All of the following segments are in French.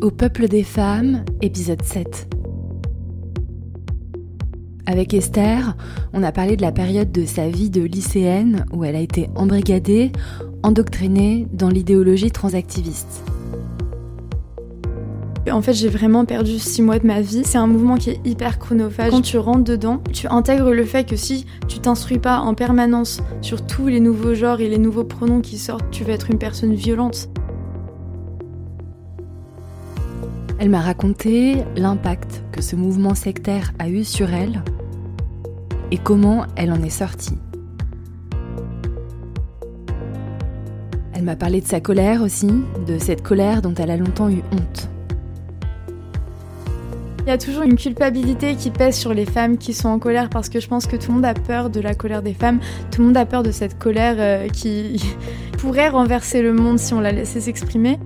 Au peuple des femmes, épisode 7. Avec Esther, on a parlé de la période de sa vie de lycéenne où elle a été embrigadée, endoctrinée dans l'idéologie transactiviste. En fait, j'ai vraiment perdu six mois de ma vie. C'est un mouvement qui est hyper chronophage. Quand tu rentres dedans, tu intègres le fait que si tu t'instruis pas en permanence sur tous les nouveaux genres et les nouveaux pronoms qui sortent, tu vas être une personne violente. Elle m'a raconté l'impact que ce mouvement sectaire a eu sur elle et comment elle en est sortie. Elle m'a parlé de sa colère aussi, de cette colère dont elle a longtemps eu honte. Il y a toujours une culpabilité qui pèse sur les femmes qui sont en colère parce que je pense que tout le monde a peur de la colère des femmes, tout le monde a peur de cette colère euh, qui pourrait renverser le monde si on la laissait s'exprimer.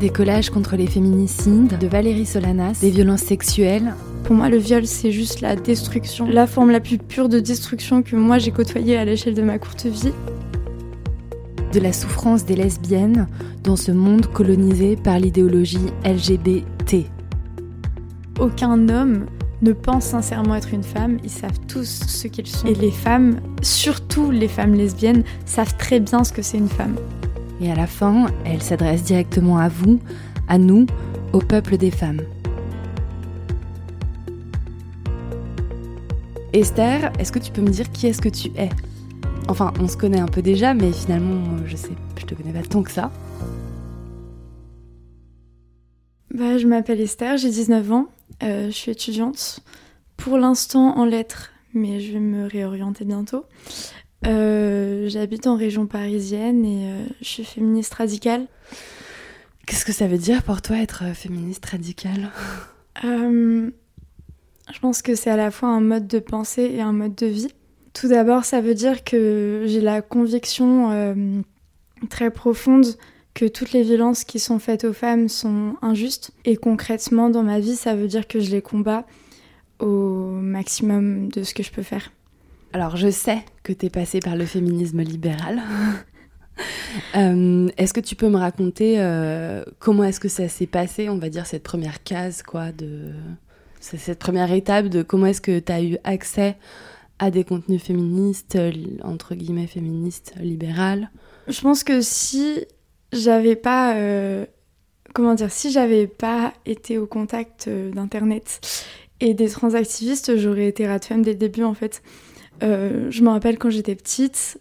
Des collages contre les féminicides de Valérie Solanas, des violences sexuelles. Pour moi, le viol, c'est juste la destruction, la forme la plus pure de destruction que moi j'ai côtoyée à l'échelle de ma courte vie. De la souffrance des lesbiennes dans ce monde colonisé par l'idéologie LGBT aucun homme ne pense sincèrement être une femme, ils savent tous ce qu'ils sont. Et les femmes, surtout les femmes lesbiennes, savent très bien ce que c'est une femme. Et à la fin, elle s'adresse directement à vous, à nous, au peuple des femmes. Esther, est-ce que tu peux me dire qui est-ce que tu es? Enfin, on se connaît un peu déjà, mais finalement, je sais, je te connais pas tant que ça. Bah, je m'appelle Esther, j'ai 19 ans. Euh, je suis étudiante, pour l'instant en lettres, mais je vais me réorienter bientôt. Euh, j'habite en région parisienne et euh, je suis féministe radicale. Qu'est-ce que ça veut dire pour toi être féministe radicale? Je pense que c'est à la fois un mode de pensée et un mode de vie. Tout d'abord, ça veut dire que j'ai la conviction très profonde que toutes les violences qui sont faites aux femmes sont injustes. Et concrètement, dans ma vie, ça veut dire que je les combats au maximum de ce que je peux faire. Alors, je sais que tu es passée par le féminisme libéral. Euh, est-ce que tu peux me raconter euh, comment est-ce que ça s'est passé, on va dire, cette première case, quoi, de cette première étape de comment est-ce que tu as eu accès à des contenus féministes, entre guillemets féministes, libérales? Je pense que si j'avais pas. Euh, comment dire Si j'avais pas été au contact euh, d'Internet et des transactivistes, j'aurais été rat dès le début en fait. Euh, je me rappelle quand j'étais petite,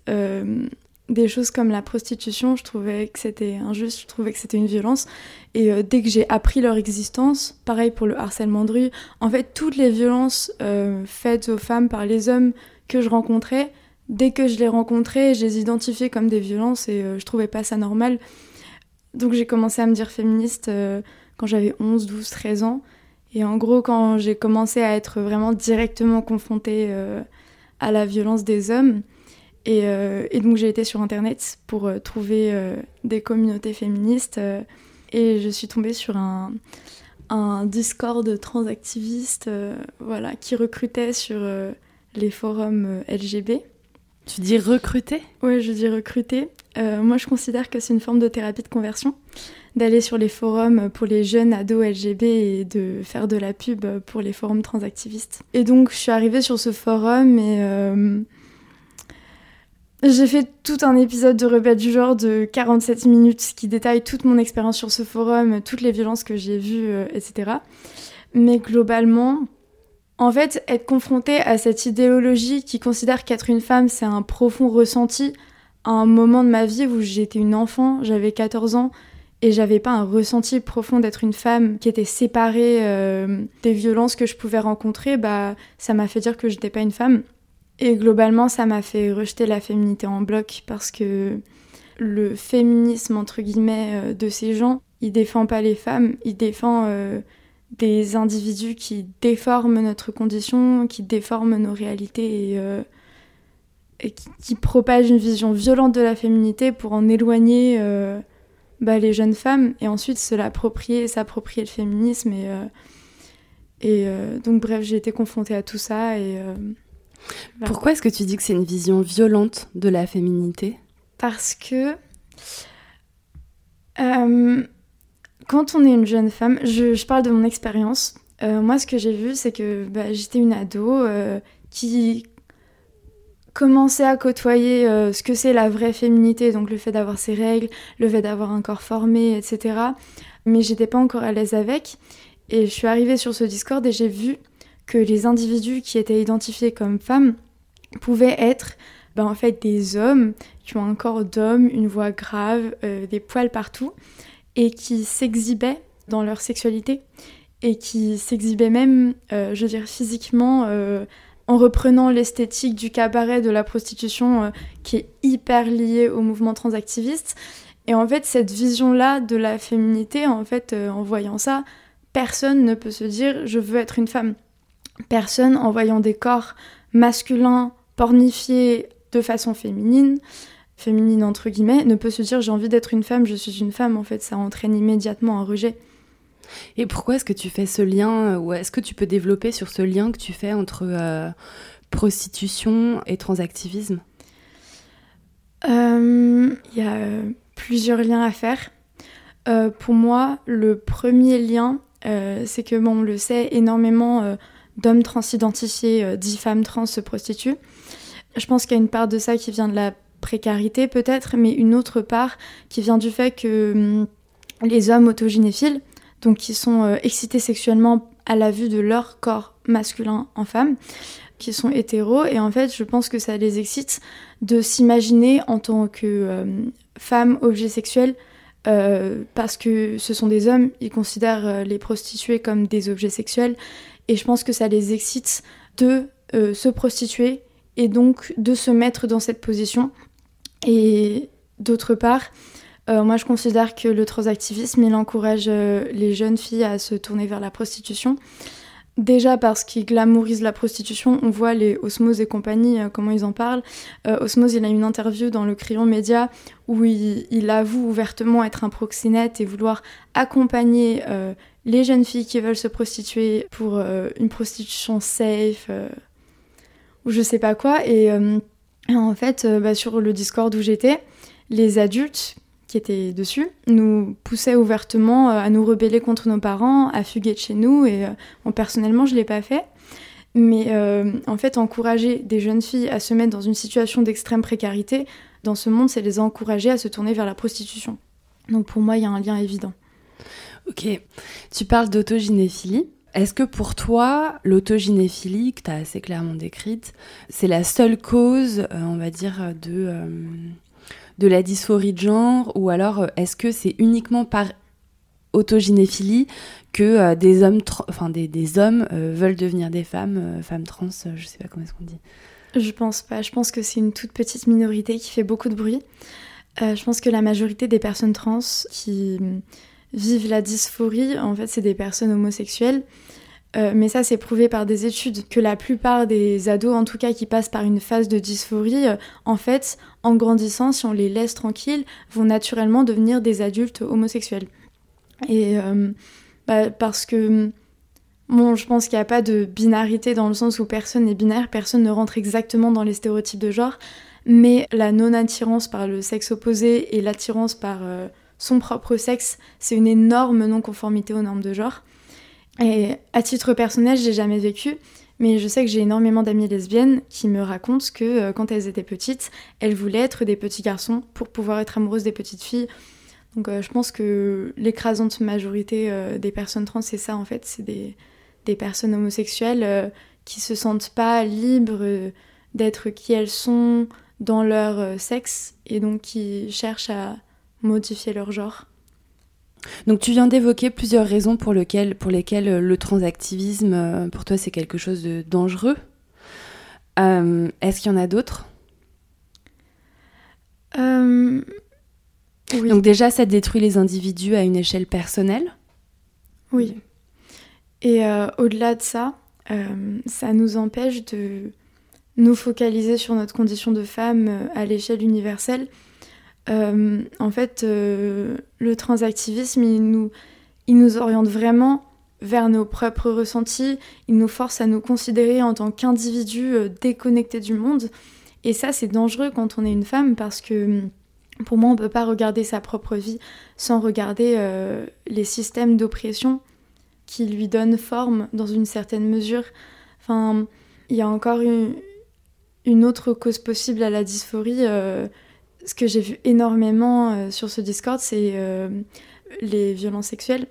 des choses comme la prostitution, je trouvais que c'était injuste, je trouvais que c'était une violence. Et dès que j'ai appris leur existence, pareil pour le harcèlement de rue, en fait, toutes les violences faites aux femmes par les hommes que je rencontrais, dès que je les rencontrais, je les identifiais comme des violences et je trouvais pas ça normal. Donc j'ai commencé à me dire féministe euh, quand j'avais 11, 12, 13 ans. Et en gros, quand j'ai commencé à être vraiment directement confrontée euh, à la violence des hommes, euh, et, donc j'ai été sur Internet pour trouver des communautés féministes, et je suis tombée sur un, Discord transactiviste voilà, qui recrutait sur les forums LGB. Tu dis recruter? Oui, je dis recruter. Euh, moi, je considère que c'est une forme de thérapie de conversion, d'aller sur les forums pour les jeunes ados LGB et de faire de la pub pour les forums transactivistes. Et donc, je suis arrivée sur ce forum et euh, j'ai fait tout un épisode de Rebelle du genre de 47 minutes qui détaille toute mon expérience sur ce forum, toutes les violences que j'ai vues, euh, etc. Mais globalement, en fait, être confronté à cette idéologie qui considère qu'être une femme, c'est un profond ressenti, à un moment de ma vie où j'étais une enfant, j'avais 14 ans, et j'avais pas un ressenti profond d'être une femme qui était séparée euh, des violences que je pouvais rencontrer, bah ça m'a fait dire que j'étais pas une femme. Et globalement, ça m'a fait rejeter la féminité en bloc parce que le féminisme entre guillemets euh, de ces gens, il défend pas les femmes, il défend euh, des individus qui déforment notre condition, qui déforment nos réalités et, euh, qui, propagent une vision violente de la féminité pour en éloigner euh, bah, les jeunes femmes et ensuite se l'approprier, s'approprier le féminisme. Et, euh, et donc, bref, j'ai été confrontée à tout ça. Et, Pourquoi est-ce que tu dis que c'est une vision violente de la féminité? Parce que Quand on est une jeune femme, je, parle de mon expérience. moi, ce que j'ai vu, c'est que bah, j'étais une ado qui commençait à côtoyer ce que c'est la vraie féminité, donc le fait d'avoir ses règles, le fait d'avoir un corps formé, etc. Mais j'étais pas encore à l'aise avec. Et je suis arrivée sur ce Discord et j'ai vu que les individus qui étaient identifiés comme femmes pouvaient être ben, en fait des hommes qui ont un corps d'homme, une voix grave, euh, des poils partout, et qui s'exhibaient dans leur sexualité, et qui s'exhibaient même, euh, je veux dire, physiquement, euh, en reprenant l'esthétique du cabaret de la prostitution qui est hyper liée au mouvement transactiviste. Et en fait, cette vision-là de la féminité, en fait, en voyant ça, personne ne peut se dire je veux être une femme. Personne, en voyant des corps masculins pornifiés de façon féminine, féminine entre guillemets, ne peut se dire j'ai envie d'être une femme, je suis une femme. En fait, ça entraîne immédiatement un rejet. Et pourquoi est-ce que tu fais ce lien, ou est-ce que tu peux développer sur ce lien que tu fais entre euh, prostitution et transactivisme? Euh, Il y a euh, plusieurs liens à faire. pour moi, le premier lien, c'est que, bon, on le sait, énormément d'hommes transidentifiés, dix femmes trans se prostituent. Je pense qu'il y a une part de ça qui vient de la précarité peut-être, mais une autre part qui vient du fait que hum, les hommes autogynéphiles, donc qui sont euh, excités sexuellement à la vue de leur corps masculin en femme, qui sont hétéros, et en fait je pense que ça les excite de s'imaginer en tant que hum, femme objet sexuel euh, parce que ce sont des hommes, ils considèrent euh, les prostituées comme des objets sexuels, et je pense que ça les excite de se prostituer et donc de se mettre dans cette position. Et d'autre part, euh, moi je considère que le transactivisme, il encourage euh, les jeunes filles à se tourner vers la prostitution. Déjà parce qu'il glamourise la prostitution, on voit les Osmose et compagnie, euh, comment ils en parlent. Osmose, il a une interview dans le Crayon Média où il, il, avoue ouvertement être un proxénète et vouloir accompagner les jeunes filles qui veulent se prostituer pour une prostitution safe, ou je sais pas quoi. Et euh, en fait, euh, bah, sur le Discord où j'étais, les adultes qui étaient dessus nous poussaient ouvertement euh, à nous rebeller contre nos parents, à fuguer de chez nous. Et personnellement, je l'ai pas fait. Mais en fait, encourager des jeunes filles à se mettre dans une situation d'extrême précarité dans ce monde, c'est les encourager à se tourner vers la prostitution. Donc pour moi, il y a un lien évident. Ok. Tu parles d'autoginéphilie. Est-ce que pour toi, l'autogynéphilie, que tu as assez clairement décrite, c'est la seule cause, euh, on va dire, de, euh, de la dysphorie de genre Ou alors, euh, est-ce que c'est uniquement par autogynéphilie que des hommes, enfin, des, hommes veulent devenir des femmes, femmes trans, je sais pas comment est-ce qu'on dit Je pense pas. Je pense que c'est une toute petite minorité qui fait beaucoup de bruit. je pense que la majorité des personnes trans qui vivent la dysphorie, en fait, c'est des personnes homosexuelles. Euh, mais ça, c'est prouvé par des études que la plupart des ados, en tout cas, qui passent par une phase de dysphorie, euh, en fait, en grandissant, si on les laisse tranquilles, vont naturellement devenir des adultes homosexuels. Et euh, bah, parce que, bon, je pense qu'il n'y a pas de binarité dans le sens où personne n'est binaire, personne ne rentre exactement dans les stéréotypes de genre, mais la non-attirance par le sexe opposé et l'attirance par son propre sexe, c'est une énorme non-conformité aux normes de genre. Et à titre personnel, j'ai jamais vécu, mais je sais que j'ai énormément d'amies lesbiennes qui me racontent que euh, quand elles étaient petites, elles voulaient être des petits garçons pour pouvoir être amoureuses des petites filles. Donc euh, je pense que l'écrasante majorité euh, des personnes trans, c'est ça en fait, c'est des, des, personnes homosexuelles qui se sentent pas libres d'être qui elles sont dans leur sexe et donc qui cherchent à modifier leur genre. Donc tu viens d'évoquer plusieurs raisons pour, pour lesquelles euh, le transactivisme, euh, pour toi, c'est quelque chose de dangereux. Euh, est-ce qu'il y en a d'autres? Oui. Donc déjà, ça détruit les individus à une échelle personnelle? Oui. Et au-delà de ça, ça nous empêche de nous focaliser sur notre condition de femme à l'échelle universelle euh, en fait, euh, le transactivisme, il nous, il nous oriente vraiment vers nos propres ressentis, il nous force à nous considérer en tant qu'individus euh, déconnectés du monde. Et ça, c'est dangereux quand on est une femme parce que pour moi, on ne peut pas regarder sa propre vie sans regarder les systèmes d'oppression qui lui donnent forme dans une certaine mesure. Enfin, il y a encore une, autre cause possible à la dysphorie. Ce que j'ai vu énormément euh, sur ce Discord, c'est les violences sexuelles.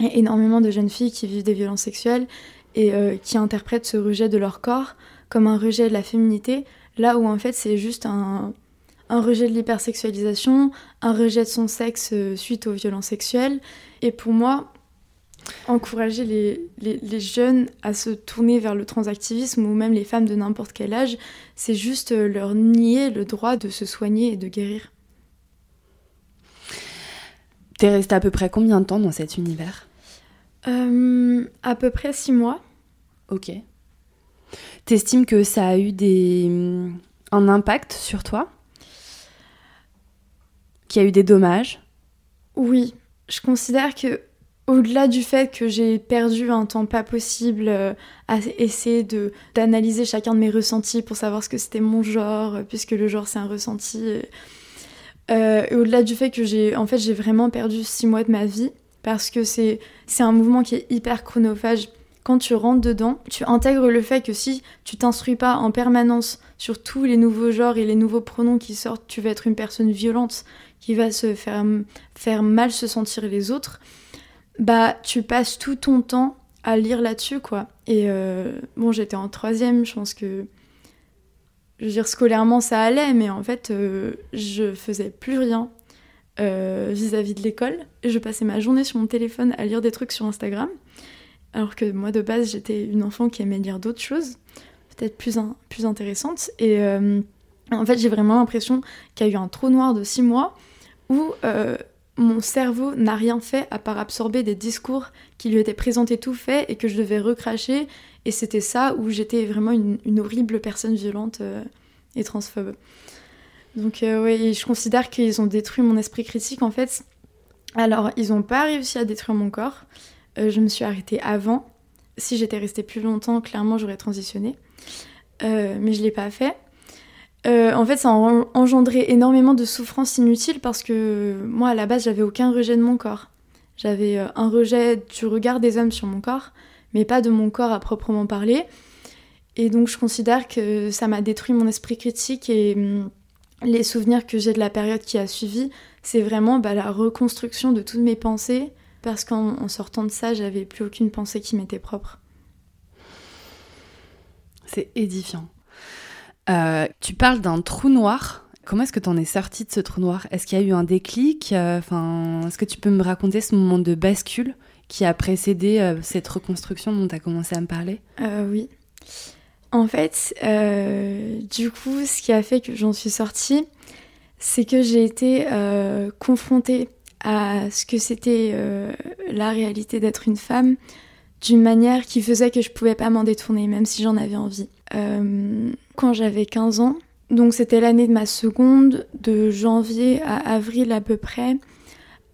Il énormément de jeunes filles qui vivent des violences sexuelles et qui interprètent ce rejet de leur corps comme un rejet de la féminité, là où en fait c'est juste un, un rejet de l'hypersexualisation, un rejet de son sexe euh, suite aux violences sexuelles. Et pour moi, encourager les, jeunes à se tourner vers le transactivisme ou même les femmes de n'importe quel âge, c'est juste euh, leur nier le droit de se soigner et de guérir. T'es restée à peu près combien de temps dans cet univers? Euh, À peu près six mois. Ok. T'estimes que ça a eu des... un impact sur toi? Qu'il y a eu des dommages? Oui, je considère que au-delà du fait que j'ai perdu un temps pas possible euh, à essayer de d'analyser chacun de mes ressentis pour savoir ce que c'était mon genre, euh, puisque le genre c'est un ressenti. Euh, et au-delà du fait que j'ai en fait j'ai vraiment perdu six mois de ma vie parce que c'est c'est un mouvement qui est hyper chronophage. Quand tu rentres dedans, tu intègres le fait que si tu t'instruis pas en permanence sur tous les nouveaux genres et les nouveaux pronoms qui sortent, tu vas être une personne violente qui va se faire, faire mal se sentir les autres, bah tu passes tout ton temps à lire là-dessus, quoi. Et euh, bon, j'étais en troisième, je pense que. Je veux dire, scolairement, ça allait, mais en fait, euh, je faisais plus rien euh, vis-à-vis de l'école. Je passais ma journée sur mon téléphone à lire des trucs sur Instagram. Alors que moi, de base, j'étais une enfant qui aimait lire d'autres choses, peut-être plus, plus intéressantes. Et en fait, j'ai vraiment l'impression qu'il y a eu un trou noir de six mois où mon cerveau n'a rien fait à part absorber des discours qui lui étaient présentés tout faits et que je devais recracher. Et c'était ça où j'étais vraiment une, horrible personne violente euh, et transphobe. Donc euh, oui, je considère qu'ils ont détruit mon esprit critique en fait. Alors, ils n'ont pas réussi à détruire mon corps. je me suis arrêtée avant. Si j'étais restée plus longtemps, clairement, j'aurais transitionné. mais je ne l'ai pas fait. Euh, en fait, ça a engendré énormément de souffrances inutiles parce que moi, à la base, j'avais aucun rejet de mon corps. J'avais euh, un rejet du regard des hommes sur mon corps, mais pas de mon corps à proprement parler. Et donc, je considère que ça m'a détruit mon esprit critique et hum, les souvenirs que j'ai de la période qui a suivi, c'est vraiment bah, la reconstruction de toutes mes pensées parce qu'en sortant de ça, j'avais plus aucune pensée qui m'était propre. C'est édifiant. Euh, tu parles d'un trou noir. Comment est-ce que tu en es sorti de ce trou noir? Est-ce qu'il y a eu un déclic? Euh, enfin, Est-ce que tu peux me raconter ce moment de bascule qui a précédé euh, cette reconstruction dont tu as commencé à me parler? Oui. En fait, du coup, ce qui a fait que j'en suis sortie, c'est que j'ai été confrontée à ce que c'était la réalité d'être une femme d'une manière qui faisait que je pouvais pas m'en détourner, même si j'en avais envie. Euh, quand j'avais 15 ans, donc c'était l'année de ma seconde, de janvier à avril à peu près,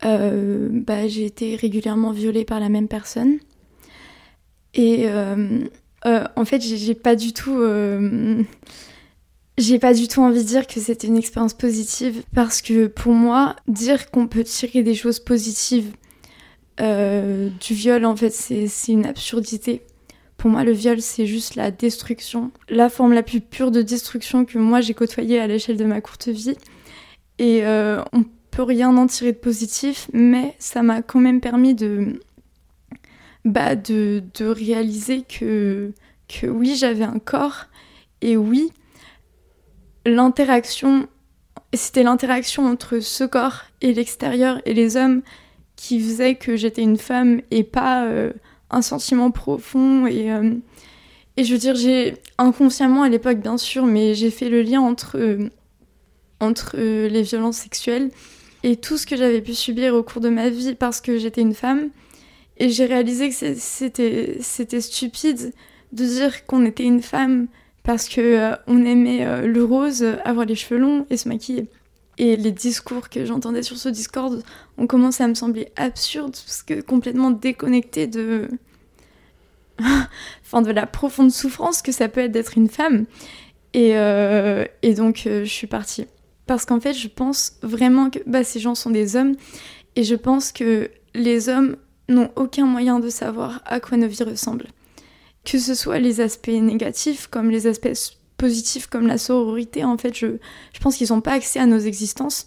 euh, bah, j'ai été régulièrement violée par la même personne. Et euh, en fait, j'ai pas du tout j'ai pas du tout envie de dire que c'était une expérience positive parce que pour moi, dire qu'on peut tirer des choses positives du viol, en fait, c'est une absurdité. Pour moi, le viol, c'est juste la destruction, la forme la plus pure de destruction que moi j'ai côtoyée à l'échelle de ma courte vie. Et euh, on peut rien en tirer de positif, mais ça m'a quand même permis de, bah, de, de réaliser que, oui, j'avais un corps, et oui, l'interaction, c'était l'interaction entre ce corps et l'extérieur et les hommes qui faisait que j'étais une femme et pas euh, un sentiment profond. Et, euh, et je veux dire, j'ai inconsciemment à l'époque, bien sûr, mais j'ai fait le lien entre, euh, entre les violences sexuelles et tout ce que j'avais pu subir au cours de ma vie parce que j'étais une femme. Et j'ai réalisé que c'était, c'était stupide de dire qu'on était une femme parce que on aimait le rose, avoir les cheveux longs et se maquiller. Et les discours que j'entendais sur ce Discord ont commencé à me sembler absurdes, parce que complètement déconnectés de. enfin, de la profonde souffrance que ça peut être d'être une femme. Et, euh, et donc, euh, je suis partie. Parce qu'en fait, je pense vraiment que bah, ces gens sont des hommes et je pense que les hommes n'ont aucun moyen de savoir à quoi nos vies ressemblent. Que ce soit les aspects négatifs comme les aspects positifs comme la sororité, en fait, je, je pense qu'ils n'ont pas accès à nos existences.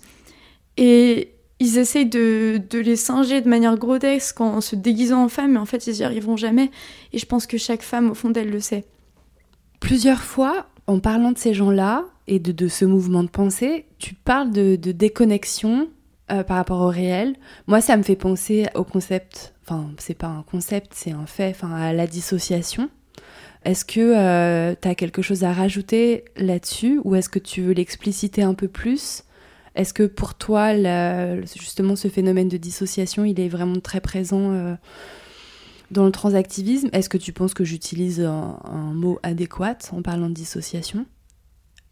Et ils essayent de, les singer de manière grotesque en se déguisant en femme, mais en fait, ils n'y arriveront jamais. Et je pense que chaque femme, au fond d'elle, le sait. Plusieurs fois, en parlant de ces gens-là et de, ce mouvement de pensée, tu parles de, de déconnexion euh, par rapport au réel. Moi, ça me fait penser au concept, enfin, c'est pas un concept, c'est un fait, enfin, à la dissociation. Est-ce que euh, tu as quelque chose à rajouter là-dessus ou est-ce que tu veux l'expliciter un peu plus? Est-ce que pour toi, justement, ce phénomène de dissociation, il est vraiment très présent euh, dans le transactivisme? Est-ce que tu penses que j'utilise un, mot adéquat en parlant de dissociation?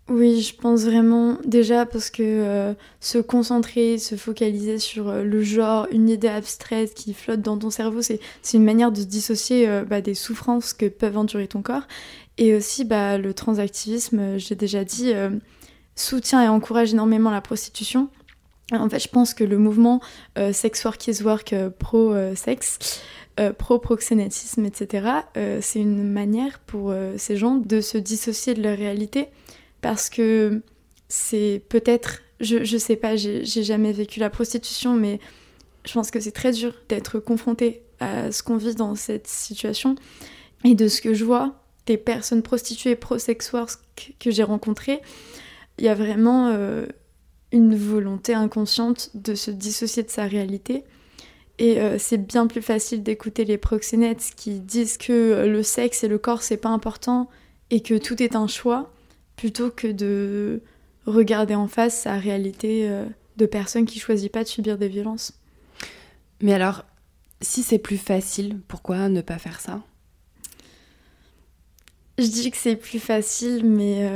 Oui, je pense vraiment. Déjà parce que euh, se concentrer, se focaliser sur euh, le genre, une idée abstraite qui flotte dans ton cerveau, c'est une manière de se dissocier bah, des souffrances que peuvent endurer ton corps. Et aussi, bah, le transactivisme, j'ai déjà dit, soutient et encourage énormément la prostitution. En fait, je pense que le mouvement euh, Sex Work is Work euh, pro-sexe, euh, pro-proxénétisme, etc., c'est une manière pour ces gens de se dissocier de leur réalité parce que c'est peut-être, je, je sais pas, j'ai jamais vécu la prostitution, mais je pense que c'est très dur d'être confronté à ce qu'on vit dans cette situation. Et de ce que je vois des personnes prostituées pro-sex work que j'ai rencontrées, il y a vraiment euh, une volonté inconsciente de se dissocier de sa réalité. Et euh, c'est bien plus facile d'écouter les proxénètes qui disent que euh, le sexe et le corps c'est pas important et que tout est un choix, plutôt que de regarder en face sa réalité de personnes qui choisissent pas de subir des violences. Mais alors, si c'est plus facile, pourquoi ne pas faire ça? Je dis que c'est plus facile, mais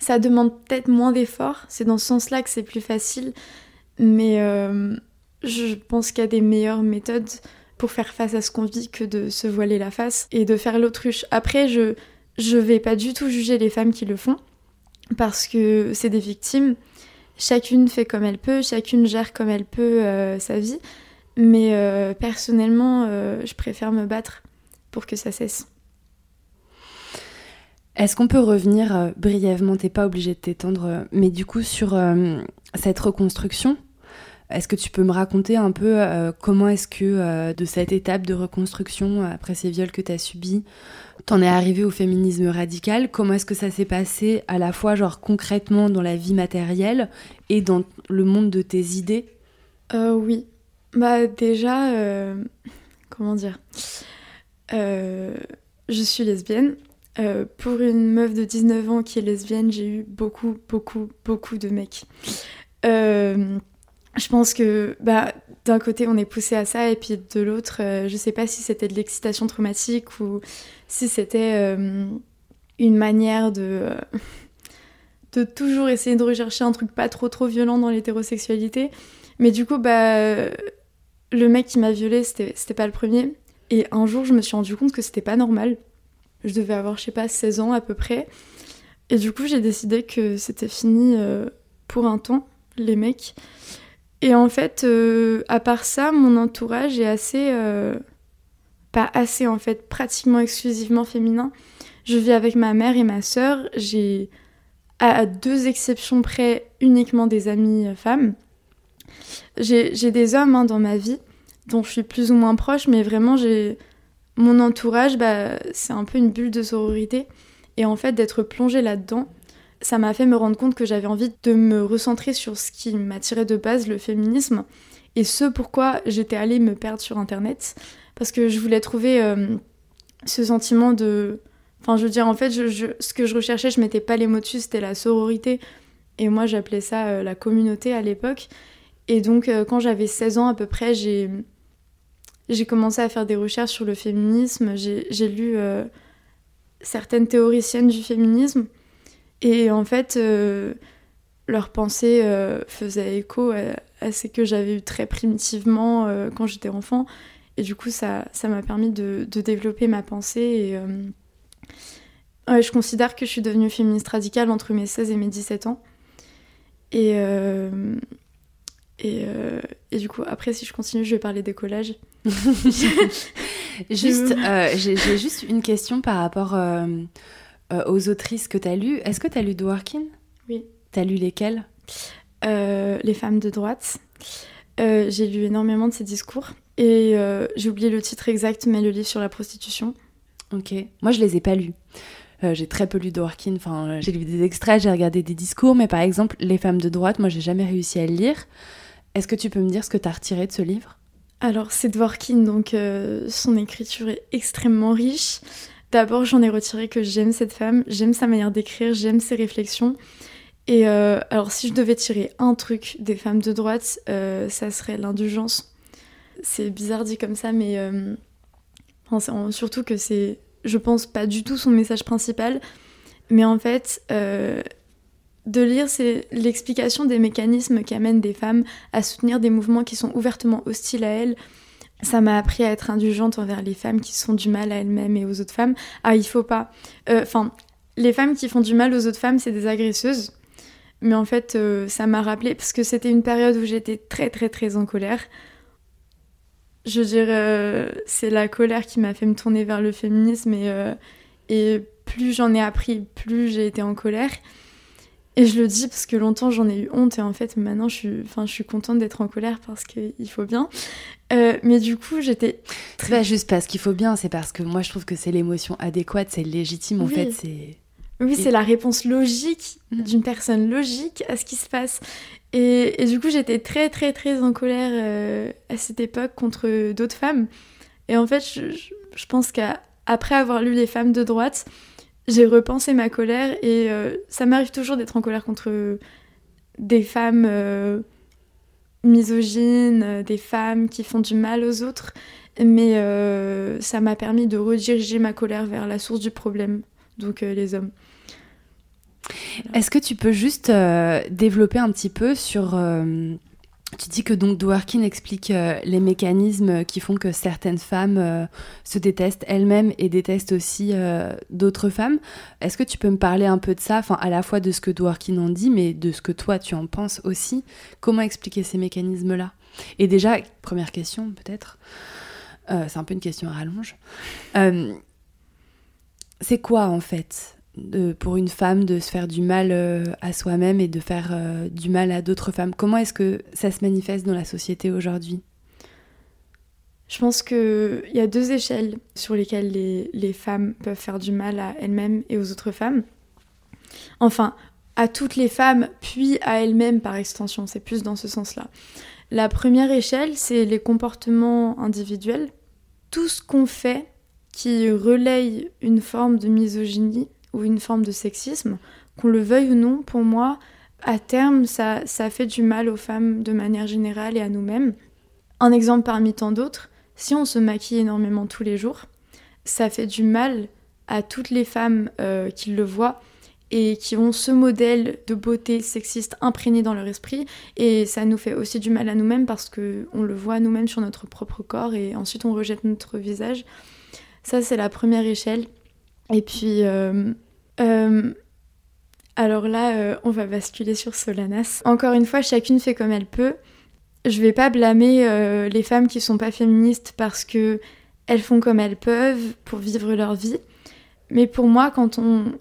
ça demande peut-être moins d'efforts, c'est dans ce sens-là que c'est plus facile, mais euh, je pense qu'il y a des meilleures méthodes pour faire face à ce qu'on vit que de se voiler la face et de faire l'autruche. Après, je je vais pas du tout juger les femmes qui le font parce que c'est des victimes. Chacune fait comme elle peut, chacune gère comme elle peut euh, sa vie, mais euh, personnellement, je préfère me battre pour que ça cesse. Est-ce qu'on peut revenir euh, brièvement, t'es pas obligé de t'étendre, euh, mais du coup sur euh, cette reconstruction Est-ce que tu peux me raconter un peu comment est-ce que de cette étape de reconstruction après ces viols que tu as subis, t'en es arrivé au féminisme radical? Comment est-ce que ça s'est passé à la fois genre concrètement dans la vie matérielle et dans le monde de tes idées? Oui, bah déjà, comment dire? Je suis lesbienne euh, pour une meuf de 19 ans qui est lesbienne, j'ai eu beaucoup, beaucoup, beaucoup de mecs. Euh, je pense que bah, d'un côté, on est poussé à ça, et puis de l'autre, euh, je sais pas si c'était de l'excitation traumatique ou si c'était une manière de, de toujours essayer de rechercher un truc pas trop trop violent dans l'hétérosexualité. Mais du coup, bah, le mec qui m'a violée, c'était pas le premier. Et un jour, je me suis rendu compte que c'était pas normal. Je devais avoir, je sais pas, 16 ans à peu près. Et du coup, j'ai décidé que c'était fini euh, pour un temps, les mecs. Et en fait, euh, à part ça, mon entourage est assez. Euh, pas assez en fait, pratiquement exclusivement féminin. Je vis avec ma mère et ma sœur. J'ai, à deux exceptions près, uniquement des amis femmes. J'ai des hommes hein, dans ma vie dont je suis plus ou moins proche, mais vraiment, j'ai mon entourage, bah, c'est un peu une bulle de sororité. Et en fait, d'être plongée là-dedans, ça m'a fait me rendre compte que j'avais envie de me recentrer sur ce qui m'attirait de base, le féminisme, et ce pourquoi j'étais allée me perdre sur Internet. Parce que je voulais trouver euh, ce sentiment de... Enfin, je veux dire, en fait, ce que je recherchais, je mettais pas les mots dessus, c'était la sororité. Et moi, j'appelais ça euh, la communauté à l'époque. Et donc, euh, quand j'avais 16 ans à peu près, j'ai j'ai commencé à faire des recherches sur le féminisme, j'ai lu euh, certaines théoriciennes du féminisme, et en fait, euh, leurs pensées euh, écho à, ce que j'avais eu très primitivement quand j'étais enfant, et du coup, ça m'a permis de, développer ma pensée, et je considère que je suis devenue féministe radicale entre mes 16 et mes 17 ans. Et, et, et, du coup, après, si je continue, je vais parler des collages. juste, j'ai juste une question par rapport aux autrices que tu as lues. Est-ce que tu as lu Dworkin? Oui. Tu as lu lesquelles? Les femmes de droite. j'ai lu énormément de ses discours. Et j'ai oublié le titre exact, mais le livre sur la prostitution. Ok. Moi, je les ai pas lus. Euh, j'ai très peu lu Dworkin. Enfin, euh, j'ai lu des extraits, j'ai regardé des discours, mais par exemple, Les femmes de droite, moi, j'ai jamais réussi à le lire. Est-ce que tu peux me dire ce que tu as retiré de ce livre? Alors, c'est Dworkin, donc euh, son écriture est extrêmement riche. D'abord, j'en ai retiré que j'aime cette femme, j'aime sa manière d'écrire, j'aime ses réflexions. Et alors, si je devais tirer un truc des femmes de droite, ça serait l'indulgence. C'est bizarre dit comme ça, mais surtout que c'est, je pense, pas du tout son message principal. Mais en fait, euh, de lire, c'est l'explication des mécanismes qui amènent des femmes à soutenir des mouvements qui sont ouvertement hostiles à elles. Ça m'a appris à être indulgente envers les femmes qui font du mal à elles-mêmes et aux autres femmes. Ah, il faut pas. Euh, enfin, les femmes qui font du mal aux autres femmes, c'est des agresseuses. Mais en fait, euh, ça m'a rappelé, parce que c'était une période où j'étais très très très en colère. Je dirais, euh, c'est la colère qui m'a fait me tourner vers le féminisme et, euh, et plus j'en ai appris, plus j'ai été en colère. Et je le dis parce que longtemps j'en ai eu honte et en fait maintenant je suis, enfin, je suis contente d'être en colère parce qu'il faut bien. Euh, mais du coup j'étais... Très... Pas juste parce qu'il faut bien, c'est parce que moi je trouve que c'est l'émotion adéquate, c'est légitime en fait. c'est Oui, c'est la réponse logique mm. d'une personne logique à ce qui se passe. Et, du coup, j'étais très, très, très en colère euh, à cette époque contre d'autres femmes. Et en fait, je, pense qu'après avoir lu Les femmes de droite, j'ai repensé ma colère et euh, ça m'arrive toujours d'être en colère contre des femmes euh, misogynes, des femmes qui font du mal aux autres. Mais ça m'a permis de rediriger ma colère vers la source du problème, donc les hommes. Est-ce que tu peux juste euh, développer un petit peu sur... Euh, tu dis que donc Dworkin explique euh, les mécanismes qui font que certaines femmes se détestent elles-mêmes et détestent aussi d'autres femmes. Est-ce que tu peux me parler un peu de ça, enfin à la fois de ce que Dworkin en dit, mais de ce que toi tu en penses aussi? Comment expliquer ces mécanismes-là? Et déjà, première question peut-être, c'est un peu une question à rallonge. c'est quoi en fait pour une femme de se faire du mal euh, à soi-même et de faire euh, du mal à d'autres femmes. Comment est-ce que ça se manifeste dans la société aujourd'hui? Je pense qu'il y a deux échelles sur lesquelles les, les, femmes peuvent faire du mal à elles-mêmes et aux autres femmes. Enfin, à toutes les femmes, puis à elles-mêmes par extension, c'est plus dans ce sens-là. La première échelle, c'est les comportements individuels. Tout ce qu'on fait qui relaye une forme de misogynie ou une forme de sexisme, qu'on le veuille ou non, pour moi, à terme, ça, ça fait du mal aux femmes de manière générale et à nous-mêmes. Un exemple parmi tant d'autres, si on se maquille énormément tous les jours, ça fait du mal à toutes les femmes euh, qui le voient et qui ont ce modèle de beauté sexiste imprégné dans leur esprit et ça nous fait aussi du mal à nous-mêmes parce que on le voit nous-mêmes sur notre propre corps et ensuite on rejette notre visage. Ça c'est la première échelle et puis, euh, euh, alors là, euh, on va basculer sur Solanas. Encore une fois, chacune fait comme elle peut. Je vais pas blâmer les femmes qui sont pas féministes parce que elles font comme elles peuvent pour vivre leur vie. Mais pour moi, quand on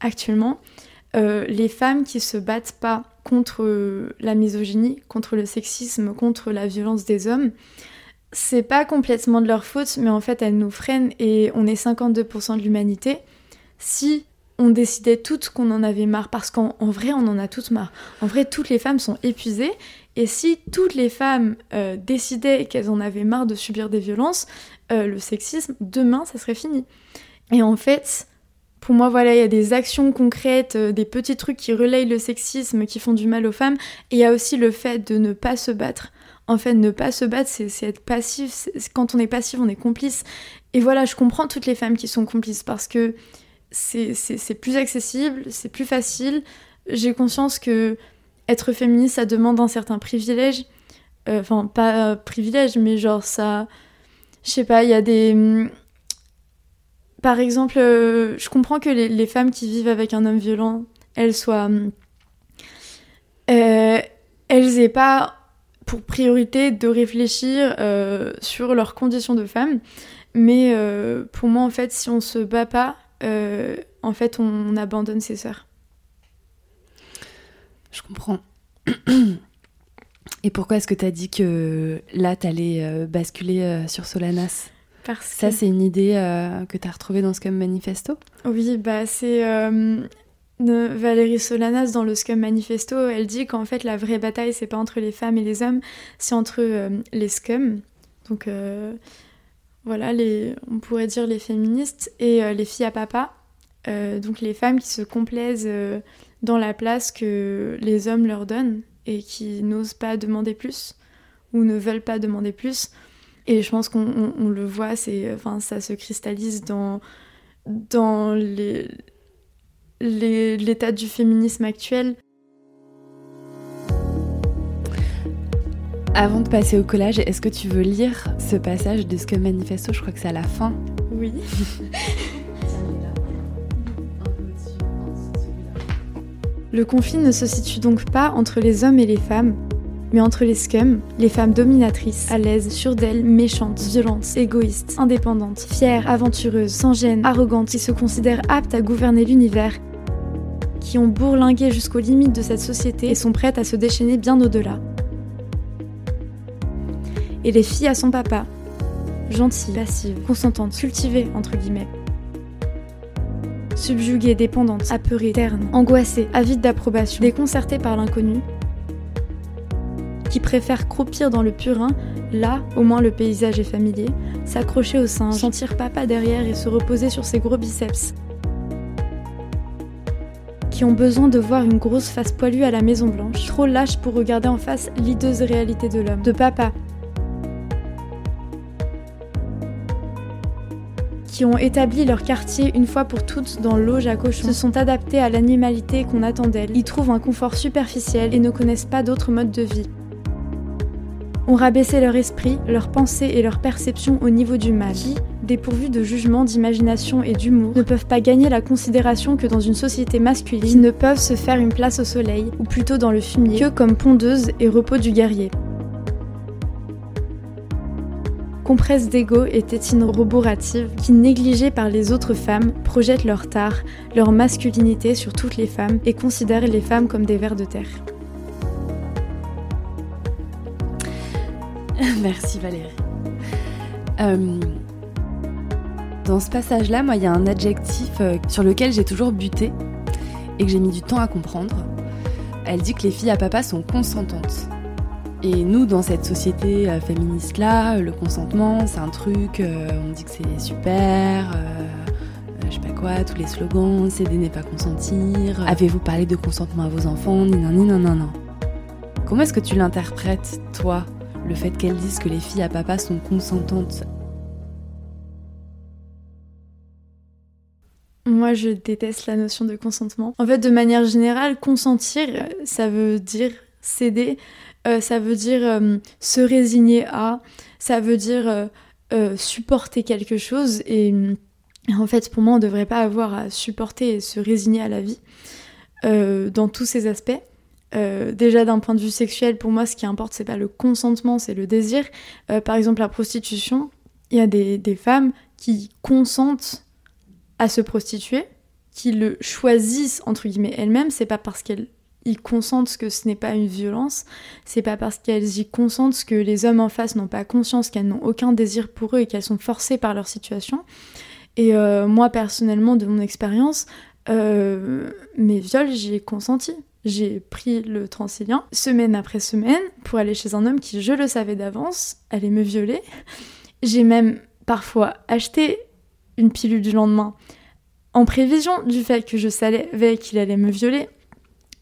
actuellement, les femmes qui se battent pas contre la misogynie, contre le sexisme, contre la violence des hommes, c'est pas complètement de leur faute, mais en fait, elles nous freinent et on est 52% de l'humanité. Si on décidait toutes qu'on en avait marre, parce qu'en vrai, on en a toutes marre. En vrai, toutes les femmes sont épuisées. Et si toutes les femmes euh, décidaient qu'elles en avaient marre de subir des violences, euh, le sexisme, demain, ça serait fini. Et en fait, pour moi, voilà, il y a des actions concrètes, euh, des petits trucs qui relayent le sexisme, qui font du mal aux femmes. Et il y a aussi le fait de ne pas se battre en fait, ne pas se battre, c'est être passif. Quand on est passif, on est complice. Et voilà, je comprends toutes les femmes qui sont complices parce que c'est plus accessible, c'est plus facile. J'ai conscience que être féministe, ça demande un certain privilège. Euh, enfin, pas privilège, mais genre ça. Je sais pas, il y a des. Hmm, par exemple, euh, je comprends que les, femmes qui vivent avec un homme violent, elles soient. Euh, elles aient pas pour priorité de réfléchir euh, sur leurs conditions de femme. Mais euh, pour moi, en fait, si on se bat pas, en fait, on, abandonne ses sœurs. Je comprends. Et pourquoi est-ce que tu as dit que là, tu allais basculer sur Solanas? Parce Ça, c'est une idée que tu as retrouvée dans ce Scum Manifesto? Oui, bah, c'est Valérie Solanas dans le Scum Manifesto, elle dit qu'en fait la vraie bataille c'est pas entre les femmes et les hommes, c'est entre euh, les scums, donc euh, voilà, les, on pourrait dire les féministes et euh, les filles à papa, donc les femmes qui se complaisent dans la place que les hommes leur donnent et qui n'osent pas demander plus ou ne veulent pas demander plus. Et je pense qu'on le voit, c'est, enfin, ça se cristallise dans, dans les, l'état du féminisme actuel. Avant de passer au collage, est-ce que tu veux lire ce passage de Scum Manifesto Je crois que c'est à la fin? Oui. Le conflit ne se situe donc pas entre les hommes et les femmes, mais entre les scums, les femmes dominatrices, à l'aise, sûres d'elles, méchantes, violentes, égoïstes, indépendantes, fières, aventureuses, sans gêne, arrogantes, qui se considèrent aptes à gouverner l'univers qui ont bourlingué jusqu'aux limites de cette société et sont prêtes à se déchaîner bien au-delà. Et les filles à son papa, gentilles, passives, consentantes, cultivées, entre guillemets. Subjuguées, dépendantes, apeurées, ternes, angoissées, avides d'approbation, déconcertées par l'inconnu, qui préfèrent croupir dans le purin, là, au moins le paysage est familier, s'accrocher au sein, sentir papa derrière et se reposer sur ses gros biceps, qui ont besoin de voir une grosse face poilue à la Maison Blanche, trop lâche pour regarder en face l'ideuse réalité de l'homme, de papa, qui ont établi leur quartier une fois pour toutes dans l'auge à cochon, se sont adaptés à l'animalité qu'on attend d'elles, y trouvent un confort superficiel et ne connaissent pas d'autres modes de vie. Ont rabaissé leur esprit, leur pensée et leur perception au niveau du mal, dépourvus de jugement, d'imagination et d'humour, ne peuvent pas gagner la considération que dans une société masculine, qui ne peuvent se faire une place au soleil, ou plutôt dans le fumier, que comme pondeuse et repos du guerrier. Compresse d'ego et tétine roborative qui, négligées par les autres femmes, projettent leur tard, leur masculinité sur toutes les femmes et considèrent les femmes comme des vers de terre. Merci Valérie. Euh, dans ce passage-là, moi, il y a un adjectif euh, sur lequel j'ai toujours buté et que j'ai mis du temps à comprendre. Elle dit que les filles à papa sont consentantes. Et nous, dans cette société euh, féministe-là, le consentement, c'est un truc, on dit que c'est super, je sais pas quoi, tous les slogans, céder n'est pas consentir, avez-vous parlé de consentement à vos enfants, ni non, ni non, non, non. Comment est-ce que tu l'interprètes, toi, le fait qu'elles disent que les filles à papa sont consentantes? Moi, je déteste la notion de consentement. En fait, de manière générale, consentir, ça veut dire céder, euh, ça veut dire euh, se résigner à, ça veut dire euh, supporter quelque chose. Et en fait, pour moi, on ne devrait pas avoir à supporter et se résigner à la vie dans tous ses aspects. Euh, déjà d'un point de vue sexuel, pour moi, ce qui importe, c'est pas le consentement, c'est le désir. Euh, par exemple, la prostitution, il y a des, femmes qui consentent à se prostituer, qui le choisissent entre guillemets elles-mêmes. C'est pas parce qu'elles y consentent que ce n'est pas une violence, c'est pas parce qu'elles y consentent que les hommes en face n'ont pas conscience qu'elles n'ont aucun désir pour eux et qu'elles sont forcées par leur situation. Et euh, moi personnellement, de mon expérience, mes viols, j'y ai consenti j'ai pris le transilien semaine après semaine pour aller chez un homme qui, je le savais d'avance, allait me violer. J'ai même parfois acheté une pilule du lendemain en prévision du fait que je savais qu'il allait me violer.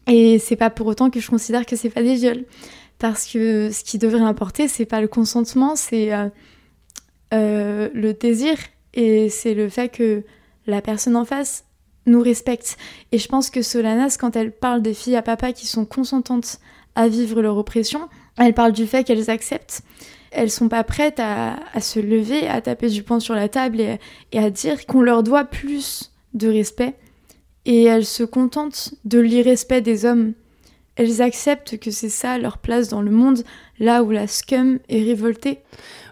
Et c'est pas pour autant que je considère que c'est pas des viols. Parce que ce qui devrait importer, c'est pas le consentement, c'est euh, euh, le désir et c'est le fait que la personne en face nous respecte. Et je pense que Solanas, quand elle parle des filles à papa qui sont consentantes à vivre leur oppression, elle parle du fait qu'elles acceptent. Elles sont pas prêtes à, se lever, à taper du poing sur la table et, à dire qu'on leur doit plus de respect. Et elles se contentent de l'irrespect des hommes. Elles acceptent que c'est ça leur place dans le monde, là où la scum est révoltée.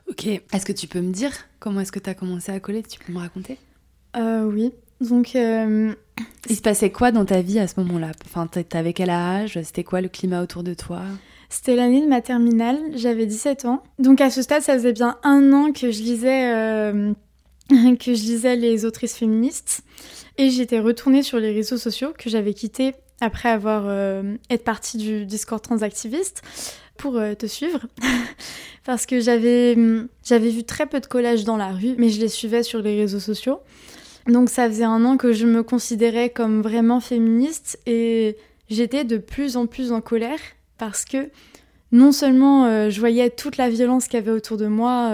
Ok, est-ce que tu peux me dire comment est-ce que tu as commencé à coller? Tu peux me raconter? Euh, Oui, donc... Euh, Il se passait quoi dans ta vie à ce moment-là? Enfin, t'avais quel âge? C'était quoi le climat autour de toi? C'était l'année de ma terminale, j'avais 17 ans. Donc à ce stade, ça faisait bien un an que je lisais, euh, que je lisais les autrices féministes. Et j'étais retournée sur les réseaux sociaux que j'avais quittés après avoir euh, été partie du Discord transactiviste pour euh, te suivre parce que j'avais j'avais vu très peu de collages dans la rue mais je les suivais sur les réseaux sociaux donc ça faisait un an que je me considérais comme vraiment féministe et j'étais de plus en plus en colère parce que non seulement euh, je voyais toute la violence qu'il y avait autour de moi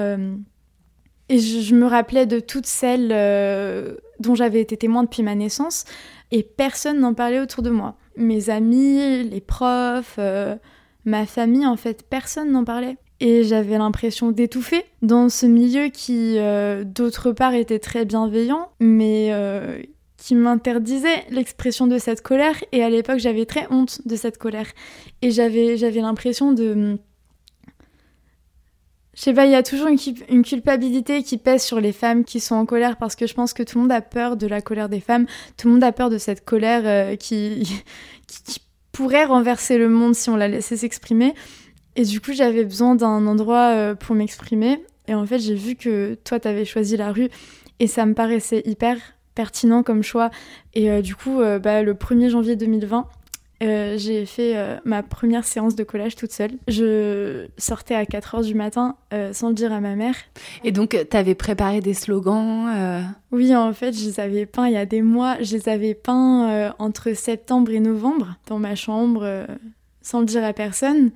et je, me rappelais de toutes celles dont j'avais été témoin depuis ma naissance et personne n'en parlait autour de moi. Mes amis, les profs, euh, ma famille, en fait, personne n'en parlait. Et j'avais l'impression d'étouffer dans ce milieu qui, euh, d'autre part, était très bienveillant, mais euh, qui m'interdisait l'expression de cette colère. Et à l'époque, j'avais très honte de cette colère. Et j'avais, j'avais l'impression de je sais pas, il y a toujours une, culpabilité qui pèse sur les femmes qui sont en colère parce que je pense que tout le monde a peur de la colère des femmes, tout le monde a peur de cette colère euh, qui, qui, pourrait renverser le monde si on la laissait s'exprimer. Et du coup, j'avais besoin d'un endroit euh, pour m'exprimer. Et en fait, j'ai vu que toi, t'avais choisi la rue et ça me paraissait hyper pertinent comme choix. Et euh, du coup, bah, le 1er janvier 2020, euh, j'ai fait euh, ma première séance de collage toute seule. Je sortais à 4h du matin euh, sans le dire à ma mère. Et donc, tu avais préparé des slogans Oui, en fait, je les avais peints il y a des mois. Je les avais peints entre septembre et novembre dans ma chambre sans le dire à personne.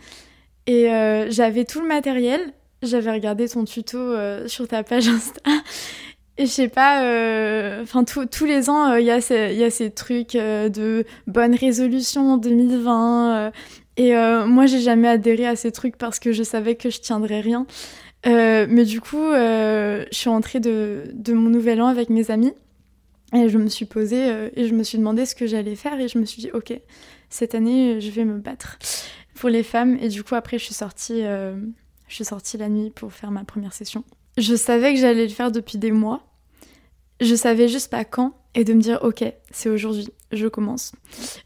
Et j'avais tout le matériel. J'avais regardé ton tuto sur ta page Insta je sais pas, euh, enfin tous les ans, il euh, y, y a ces trucs euh, de bonne résolution en 2020. et moi, j'ai jamais adhéré à ces trucs parce que je savais que je tiendrais rien. mais du coup, je suis rentrée de, de, mon nouvel an avec mes amis. Et je me suis posée et je me suis demandé ce que j'allais faire. Et je me suis dit, ok, cette année, je vais me battre pour les femmes. Et du coup, après, je suis sortie, je suis sortie la nuit pour faire ma première session. Je savais que j'allais le faire depuis des mois. Je savais juste pas quand et de me dire ok c'est aujourd'hui je commence.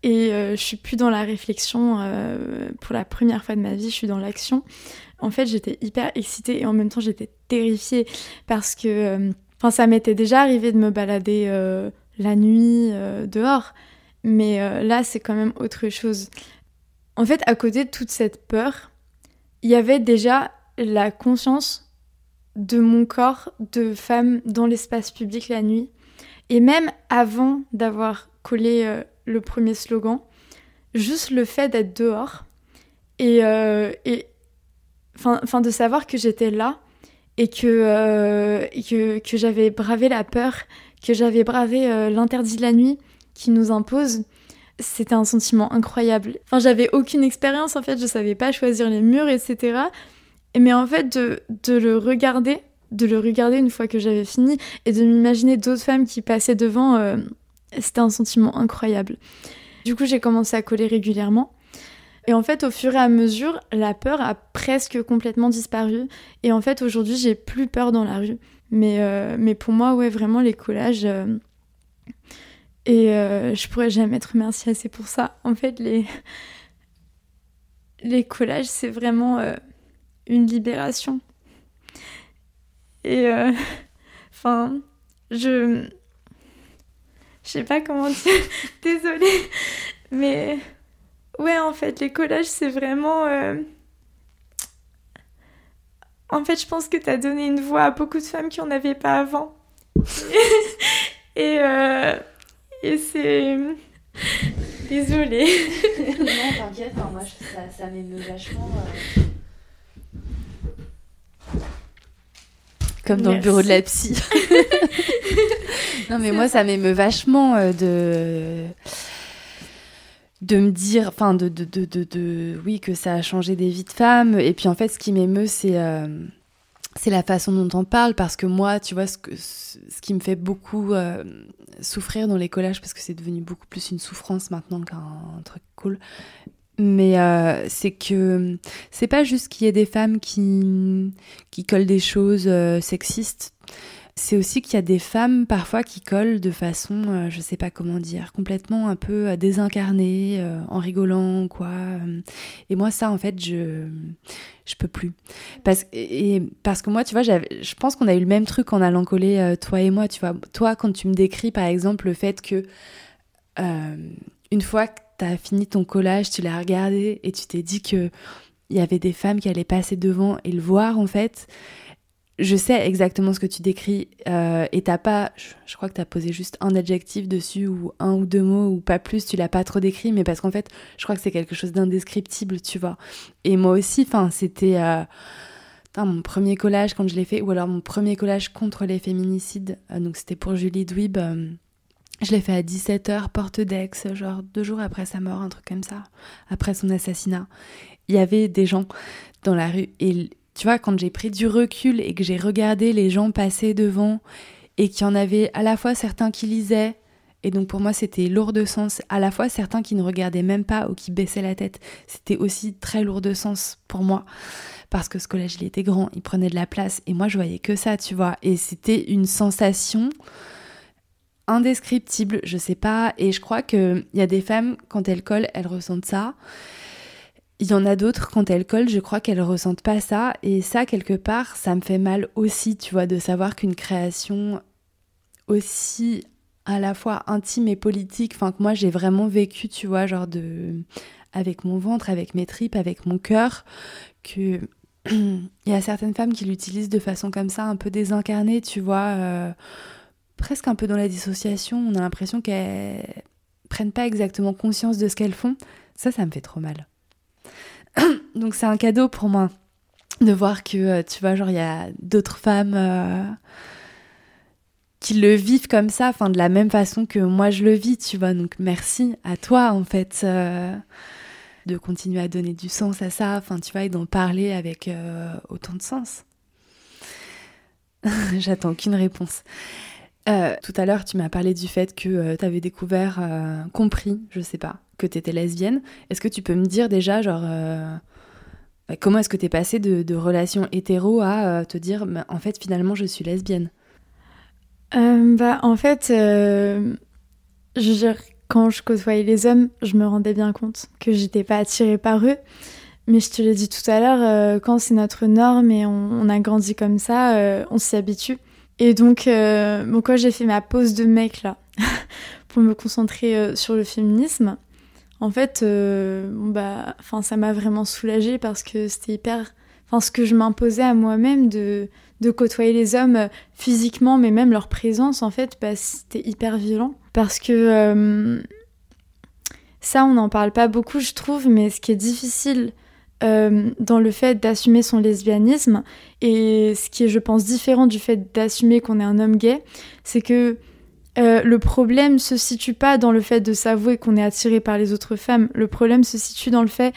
Et euh, je suis plus dans la réflexion euh, pour la première fois de ma vie je suis dans l'action. En fait j'étais hyper excitée et en même temps j'étais terrifiée parce que euh, ça m'était déjà arrivé de me balader la nuit dehors. Mais là c'est quand même autre chose. En fait à côté de toute cette peur il y avait déjà la conscience de mon corps de femme dans l'espace public la nuit. Et même avant d'avoir collé euh, le premier slogan, juste le fait d'être dehors et, euh, et enfin de savoir que j'étais là et que, euh, que, que j'avais bravé la peur, que j'avais bravé l'interdit de la nuit qui nous impose, c'était un sentiment incroyable. Enfin, j'avais aucune expérience en fait, je savais pas choisir les murs, etc. Mais en fait, de, le regarder, de le regarder une fois que j'avais fini et de m'imaginer d'autres femmes qui passaient devant, euh, c'était un sentiment incroyable. Du coup, j'ai commencé à coller régulièrement. Et en fait, au fur et à mesure, la peur a presque complètement disparu. Et en fait, aujourd'hui, j'ai plus peur dans la rue. Mais, euh, mais pour moi, ouais, vraiment, les collages. Euh, et je pourrais jamais être remerciée assez pour ça. En fait, les, les collages, c'est vraiment une libération. Et euh, enfin, je je sais pas comment dire, désolée, mais ouais, en fait, les collages, c'est vraiment. Euh, en fait, je pense que tu as donné une voix à beaucoup de femmes qui en avaient pas avant. et, euh, et c'est. Désolée. non, t'inquiète, moi, ça, ça vachement. Comme dans le bureau de la psy. non, mais moi, ça m'émeut vachement euh, de de me dire, enfin, de, de, de, de, oui, que ça a changé des vies de femmes. Et puis, en fait, ce qui m'émeut, c'est euh, c'est la façon dont on parle, parce que moi, tu vois, ce, que, ce qui me fait beaucoup euh, souffrir dans les collages, parce que c'est devenu beaucoup plus une souffrance maintenant qu'un truc cool, Mais euh, c'est que c'est pas juste qu'il y ait des femmes qui, qui collent des choses euh, sexistes. C'est aussi qu'il y a des femmes parfois qui collent de façon, euh, je sais pas comment dire, complètement un peu désincarnée, en rigolant, quoi. Et moi, ça, en fait, je, je peux plus. Parce, et, parce que moi, tu vois, je pense qu'on a eu le même truc en allant coller, toi et moi, tu vois. Toi, quand tu me décris, par exemple, le fait que une fois que tu as fini ton collage, tu l'as regardé et tu t'es dit que il y avait des femmes qui allaient passer devant et le voir en fait. Je sais exactement ce que tu décris euh, et t'as pas, je, crois que tu as posé juste un adjectif dessus ou un ou deux mots ou pas plus, tu l'as pas trop décrit, mais parce qu'en fait, je crois que c'est quelque chose d'indescriptible, tu vois. Et moi aussi, enfin, c'était euh, mon premier collage quand je l'ai fait, ou alors mon premier collage contre les féminicides, euh, donc c'était pour Julie Dweeb. Je l'ai fait à 17h, porte d'Aix, genre deux jours après sa mort, un truc comme ça, après son assassinat. Il y avait des gens dans la rue et tu vois, quand j'ai pris du recul et que j'ai regardé les gens passer devant et qu'il y en avait à la fois certains qui lisaient, et donc pour moi c'était lourd de sens, à la fois certains qui ne regardaient même pas ou qui baissaient la tête, c'était aussi très lourd de sens pour moi. Parce que ce collège il était grand, il prenait de la place et moi je voyais que ça, tu vois. Et c'était une sensation indescriptible, je sais pas. Et je crois qu'il y a des femmes, quand elles collent, elles ressentent ça. Il y en a d'autres, quand elles collent, je crois qu'elles ressentent pas ça. Et ça, quelque part, ça me fait mal aussi, tu vois, de savoir qu'une création aussi à la fois intime et politique, enfin que moi j'ai vraiment vécu, tu vois, genre de avec mon ventre, avec mes tripes, avec mon cœur, que il y a certaines femmes qui l'utilisent de façon comme ça, un peu désincarnée, tu vois. Euh, presque un peu dans la dissociation. On a l'impression qu'elles prennent pas exactement conscience de ce qu'elles font. Ça, ça me fait trop mal. Donc c'est un cadeau pour moi de voir que, euh, tu vois, genre, il y a d'autres femmes euh, qui le vivent comme ça, enfin, de la même façon que moi je le vis, tu vois. Donc merci à toi, en fait, euh, de continuer à donner du sens à ça, enfin, tu vois, et d'en parler avec autant de sens. J'attends qu'une réponse. Euh, tout à l'heure, tu m'as parlé du fait que euh, tu avais découvert, euh, compris, je sais pas, que tu étais lesbienne. Est-ce que tu peux me dire déjà, genre, bah, comment est-ce que tu es passée de, de relation hétéro à te dire, en fait, finalement, je suis lesbienne? Bah, en fait, je veux dire, quand je côtoyais les hommes, je me rendais bien compte que j'étais pas attirée par eux. Mais je te l'ai dit tout à l'heure, quand c'est notre norme et on, a grandi comme ça, on s'y habitue. Et donc, euh, j'ai fait ma pause de mec là, pour me concentrer euh, sur le féminisme, en fait, euh, bah, ça m'a vraiment soulagée parce que c'était hyper, enfin, ce que je m'imposais à moi-même de, côtoyer les hommes physiquement, mais même leur présence, en fait, bah, c'était hyper violent. Parce que ça, on n'en parle pas beaucoup, je trouve, mais ce qui est difficile euh, dans le fait d'assumer son lesbianisme. Et ce qui est, je pense, différent du fait d'assumer qu'on est un homme gay, c'est que euh, le problème se situe pas dans le fait de s'avouer qu'on est attiré par les autres femmes. Le problème se situe dans le fait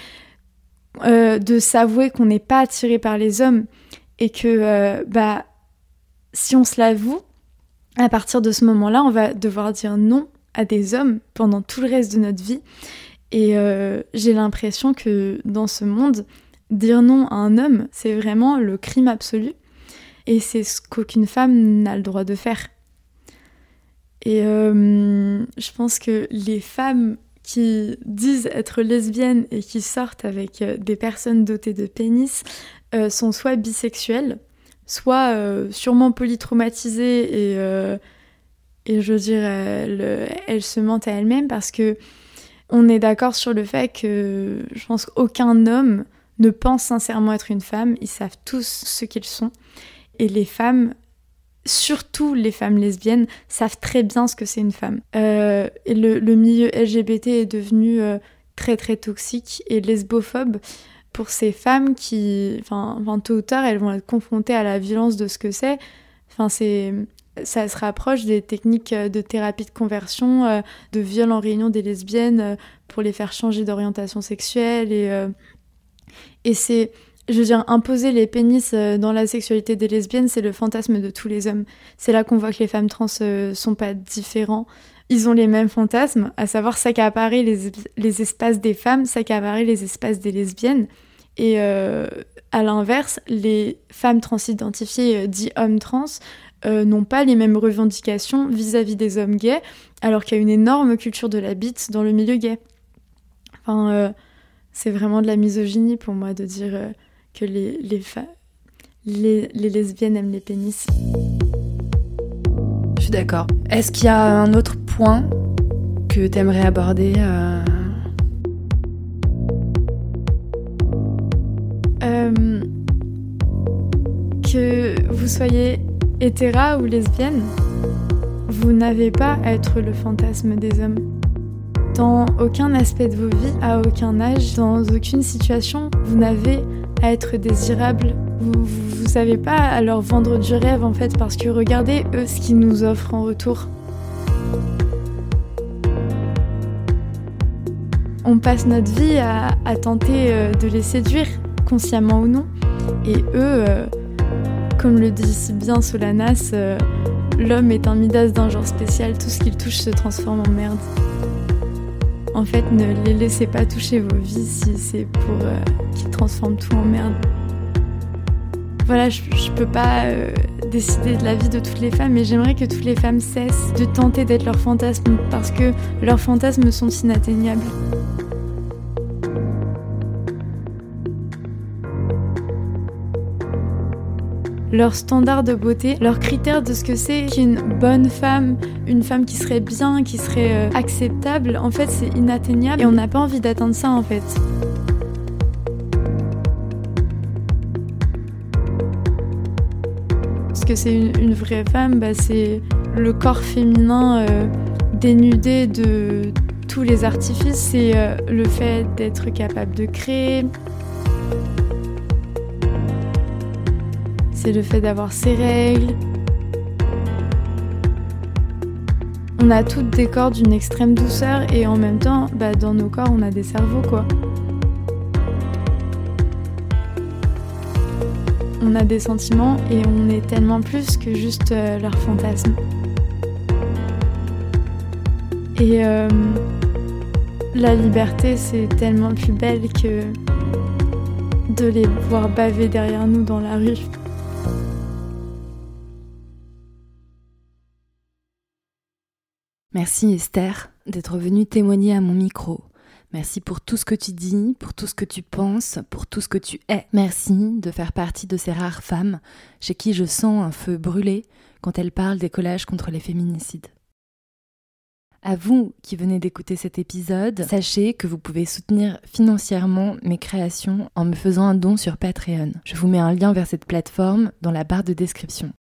euh, de s'avouer qu'on n'est pas attiré par les hommes et que bah si on se l'avoue, à partir de ce moment-là, on va devoir dire non à des hommes pendant tout le reste de notre vie. Et euh, j'ai l'impression que dans ce monde, dire non à un homme, c'est vraiment le crime absolu. Et c'est ce qu'aucune femme n'a le droit de faire. Et euh, je pense que les femmes qui disent être lesbiennes et qui sortent avec euh, des personnes dotées de pénis sont soit bisexuelles, soit sûrement polytraumatisées et, et je dirais elles se mentent à elles-mêmes parce que on est d'accord sur le fait que je pense qu'aucun homme ne pense sincèrement être une femme. Ils savent tous ce qu'ils sont. Et les femmes, surtout les femmes lesbiennes, savent très bien ce que c'est une femme. Euh, et le, milieu LGBT est devenu euh, très très toxique et lesbophobe pour ces femmes qui, enfin, tôt ou tard, elles vont être confrontées à la violence de ce que c'est. Enfin, c'est ça se rapproche des techniques euh, de thérapie de conversion, euh, de viol en réunion des lesbiennes euh, pour les faire changer d'orientation sexuelle. Et, et c'est, je veux dire, imposer les pénis dans la sexualité des lesbiennes, c'est le fantasme de tous les hommes. C'est là qu'on voit que les femmes trans sont pas différents ils ont les mêmes fantasmes, à savoir s'accaparer les, les espaces des femmes, s'accaparer les espaces des lesbiennes. Et à l'inverse, les femmes transidentifiées dites hommes trans euh, n'ont pas les mêmes revendications vis-à-vis des hommes gays, alors qu'il y a une énorme culture de la bite dans le milieu gay. Enfin, c'est vraiment de la misogynie pour moi de dire que les, les, les, les lesbiennes aiment les pénis. Je suis d'accord. Est-ce qu'il y a un autre point que tu aimerais aborder euh? Euh, Que vous soyez hétéra ou lesbienne, vous n'avez pas à être le fantasme des hommes. Dans aucun aspect de vos vies, à aucun âge, dans aucune situation, vous n'avez à être désirable. Vous, vous, savez pas à leur vendre du rêve en fait, parce que regardez eux ce qu'ils nous offrent en retour. On passe notre vie à, tenter euh, de les séduire, consciemment ou non. Et eux, euh, comme le dit si bien Solanas, euh, l'homme est un Midas d'un genre spécial, tout ce qu'il touche se transforme en merde. En fait, ne les laissez pas toucher vos vies si c'est pour euh, qu'ils transforment tout en merde. Voilà, je, je peux pas euh, décider de la vie de toutes les femmes, mais j'aimerais que toutes les femmes cessent de tenter d'être leurs fantasmes parce que leurs fantasmes sont inatteignables. Leur standard de beauté, leurs critères de ce que c'est qu'une bonne femme, une femme qui serait bien, qui serait euh, acceptable, en fait c'est inatteignable et on n'a pas envie d'atteindre ça en fait. Ce que c'est une, vraie femme, bah, c'est le corps féminin euh, dénudé de tous les artifices, c'est euh, le fait d'être capable de créer, c'est le fait d'avoir ses règles. On a toutes des corps d'une extrême douceur et en même temps, bah, dans nos corps, on a des cerveaux quoi. On a des sentiments et on est tellement plus que juste euh, leur fantasme. Et euh, la liberté, c'est tellement plus belle que de les voir baver derrière nous dans la rue. Merci Esther d'être venue témoigner à mon micro. Merci pour tout ce que tu dis, pour tout ce que tu penses, pour tout ce que tu es. Merci de faire partie de ces rares femmes chez qui je sens un feu brûler quand elles parlent des collages contre les féminicides. À vous qui venez d'écouter cet épisode, sachez que vous pouvez soutenir financièrement mes créations en me faisant un don sur Patreon. Je vous mets un lien vers cette plateforme dans la barre de description.